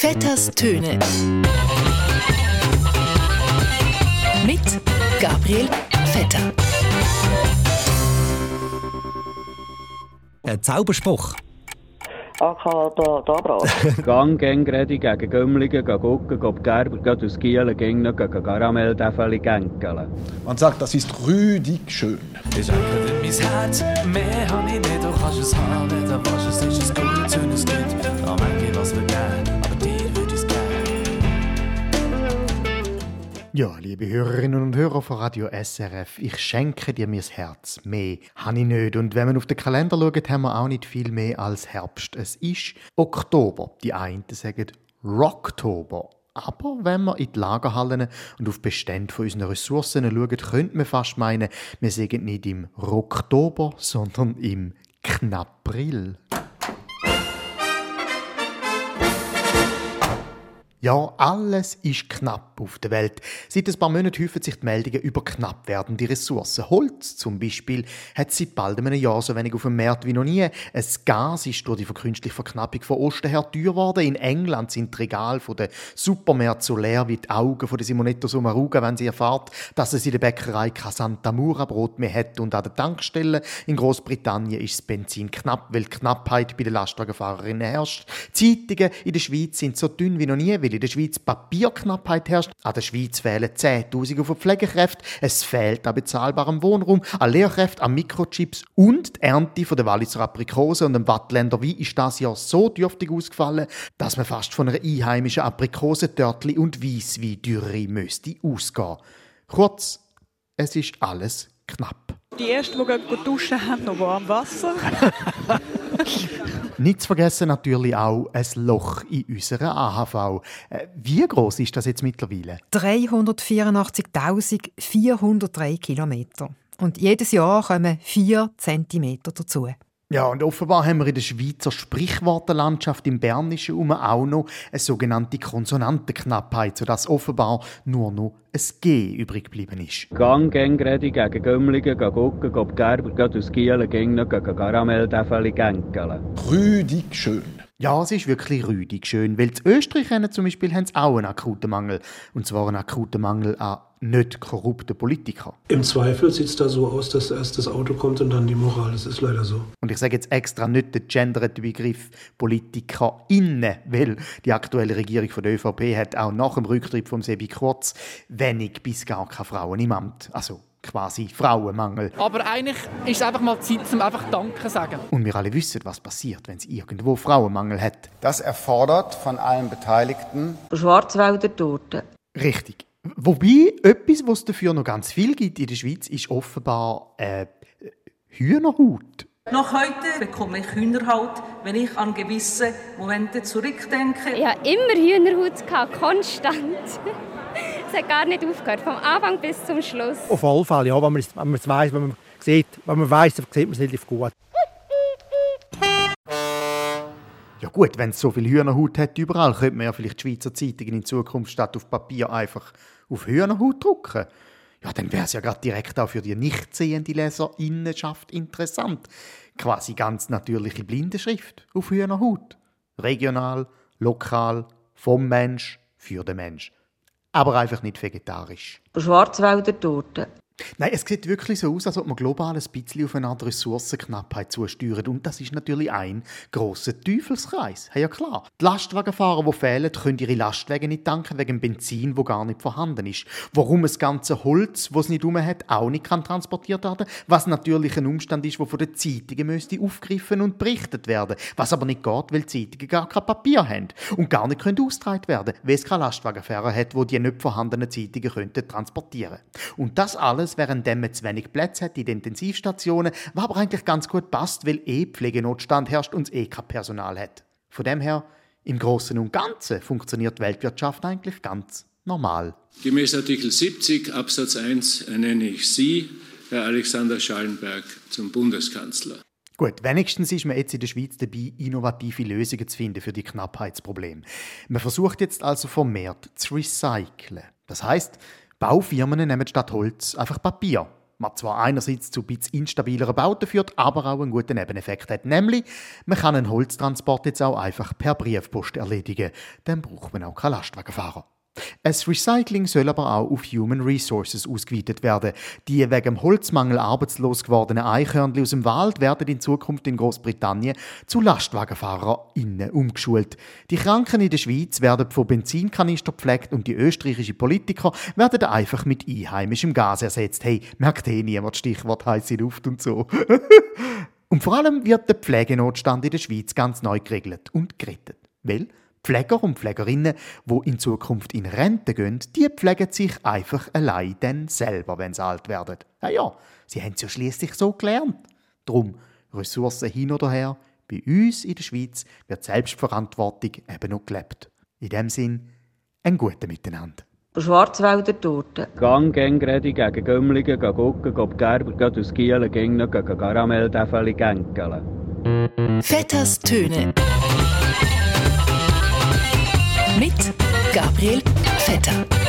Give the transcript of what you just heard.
Vetters Töne. Mit Gabriel Vetter. Ein Zauberspruch. AK da, da braten. Gang, gang, redi gegen Gümmligen, gegen Gucken, gegen Gerber, gegen aus Gielen, gegen noch gegen Karamell, Däffeli, Gänkeln. Man sagt, das ist rüdig schön. Ich öffne mein Herz, mehr hab ich nicht, du kannst es haben, wenn du willst, es ist ein gutes, schönes Ja, liebe Hörerinnen und Hörer von Radio SRF, ich schenke dir mein Herz. Mehr habe ich nicht. Und wenn man auf den Kalender schaut, haben wir auch nicht viel mehr als Herbst. Es ist Oktober. Die einen sagen Rocktober. Aber wenn wir in die Lagerhallen und auf Bestände von unseren Ressourcen schauen, könnte man fast meinen, wir sind nicht im Rocktober, sondern im Knapril. Ja, alles ist knapp auf der Welt. Seit ein paar Monaten häufen sich die Meldungen über knapp werdende Ressourcen. Holz zum Beispiel hat seit bald einem Jahr so wenig auf dem Markt wie noch nie. Ein Gas ist durch die verkünstliche Verknappung von Osten her teuer geworden. In England sind die Regale der Supermärkte so leer wie die Augen der Simonetta Sommaruga, wenn sie erfahrt, dass es in der Bäckerei kein Santa Mura Brot mehr hat und an der Tankstelle in Großbritannien ist das Benzin knapp, weil die Knappheit bei den Lastwagenfahrerinnen herrscht. Die Zeitungen in der Schweiz sind so dünn wie noch nie, weil in der Schweiz Papierknappheit herrscht. An der Schweiz fehlen 10.000 auf Pflegekräfte. Es fehlt an bezahlbarem Wohnraum, an Lehrkräften, an Mikrochips und die Ernte von der Walliser Aprikose und dem Wattländer Wein ist das Jahr so dürftig ausgefallen, dass man fast von einer einheimischen Aprikose, Törtli und Weisswein-Dürre müsste ausgehen. Kurz, es ist alles knapp. Die Ersten, die duschen, haben noch warm Wasser. Nicht zu vergessen natürlich auch ein Loch in unserer AHV. Äh, Wie groß ist das jetzt mittlerweile? 384.403 Kilometer. Und jedes Jahr kommen 4 cm dazu. Ja, und offenbar haben wir in der Schweizer Sprichwortenlandschaft im Bernischen um auch noch eine sogenannte Konsonantenknappheit, sodass offenbar nur noch ein G übrig geblieben ist. Gang, gang, redi gegen Gümmligen, gegen Gucken, gegen Gerber, gegen aus Gielen, gegen gegen Karamell, Däffeli, Gänkeln. Rüdig schön. Ja, es ist wirklich rüdig schön, weil in Österreich haben zum Beispiel haben sie auch einen akuten Mangel. Und zwar einen akuten Mangel an nicht korrupten Politikern. Im Zweifel sieht es da so aus, dass erst das Auto kommt und dann die Moral. Das ist leider so. Und ich sage jetzt extra nicht den genderten Begriff PolitikerInnen, weil die aktuelle Regierung von der ÖVP hat auch nach dem Rücktritt von Sebi Kurz wenig bis gar keine Frauen im Amt. Also quasi Frauenmangel. Aber eigentlich ist es einfach mal Zeit, zum einfach Danke sagen. Und wir alle wissen, was passiert, wenn es irgendwo Frauenmangel hat. Das erfordert von allen Beteiligten Schwarzwälder Torte. Richtig. Wobei, etwas, was es dafür noch ganz viel gibt in der Schweiz, ist offenbar äh, Hühnerhaut. Noch heute bekomme ich Hühnerhaut, wenn ich an gewisse Momente zurückdenke. Ich hatte immer Hühnerhaut, gehabt, konstant. Es hat gar nicht aufgehört, vom Anfang bis zum Schluss. Auf alle Fälle, ja, wenn man es, wenn man es weiss, wenn man sieht, wenn man weiss, dann sieht man es relativ gut. Ja gut, wenn es so viel Hühnerhaut hat überall, könnte man ja vielleicht die Schweizer Zeitungen in Zukunft statt auf Papier einfach auf Hühnerhaut drucken. Ja, dann wäre es ja gerade direkt auch für die nicht sehende Leserinnenschaft interessant. Quasi ganz natürliche Blindenschrift auf Hühnerhaut. Regional, lokal, vom Mensch, für den Mensch. Aber einfach nicht vegetarisch. Schwarzwälder Torte. Nein, es sieht wirklich so aus, als ob man global ein bisschen auf eine Ressourcenknappheit zusteuert. Und das ist natürlich ein grosser Teufelskreis. Ja, klar. Die Lastwagenfahrer, die fehlen, können ihre Lastwagen nicht tanken wegen Benzin, wo gar nicht vorhanden ist. Warum das ganze Holz, das es nicht rum hat, auch nicht kann transportiert werden was natürlich ein Umstand ist, der von den Zeitungen müsste aufgegriffen und berichtet werden. Was aber nicht geht, weil die Zeitungen gar kein Papier haben und gar nicht können austragen werden, weil es keine Lastwagenfahrer hat, wo die nicht vorhandenen Zeitungen könnten transportieren. Und das alles, während man zu wenig Plätze hat in den Intensivstationen, was aber eigentlich ganz gut passt, weil eh Pflegenotstand herrscht und es eh kein Personal hat. Von dem her, im Großen und Ganzen funktioniert die Weltwirtschaft eigentlich ganz normal. Gemäß Artikel 70 Absatz 1 ernenne ich Sie, Herr Alexander Schallenberg, zum Bundeskanzler. Gut, wenigstens ist man jetzt in der Schweiz dabei, innovative Lösungen zu finden für die Knappheitsprobleme. Man versucht jetzt also vermehrt zu recyceln. Das heißt, Baufirmen nehmen statt Holz einfach Papier. Was zwar einerseits zu ein bisschen instabileren Bauten führt, aber auch einen guten Nebeneffekt hat. Nämlich, man kann einen Holztransport jetzt auch einfach per Briefpost erledigen. Dann braucht man auch keinen Lastwagenfahrer. Das Recycling soll aber auch auf Human Resources ausgeweitet werden. Die wegen Holzmangel arbeitslos gewordenen Eichhörnchen aus dem Wald werden in Zukunft in Großbritannien zu LastwagenfahrerInnen umgeschult. Die Kranken in der Schweiz werden von Benzinkanister gepflegt und die österreichischen Politiker werden einfach mit einheimischem Gas ersetzt. Hey, merkt eh niemand Stichwort heiße Luft und so. und vor allem wird der Pflegenotstand in der Schweiz ganz neu geregelt und gerettet. Weil Pfleger und Pflegerinnen, wo in Zukunft in Rente gehen, die pflegen sich einfach allein dann selber, wenn sie alt werden. Ja, ja, sie haben es ja schließlich so gelernt. Drum Ressourcen hin oder her. Bei uns in der Schweiz wird Selbstverantwortung eben noch gelebt. In dem Sinn, ein gutes Miteinander. Schwarzwälder Torte. Gang, gang, rede gegen Gümmligen, gegen Gucken, gegen Gerber, gegen aus Gielen, gegen noch gegen Karamelltäfeli, gänkeln. Vetters Töne. Mit Gabriel Vetter.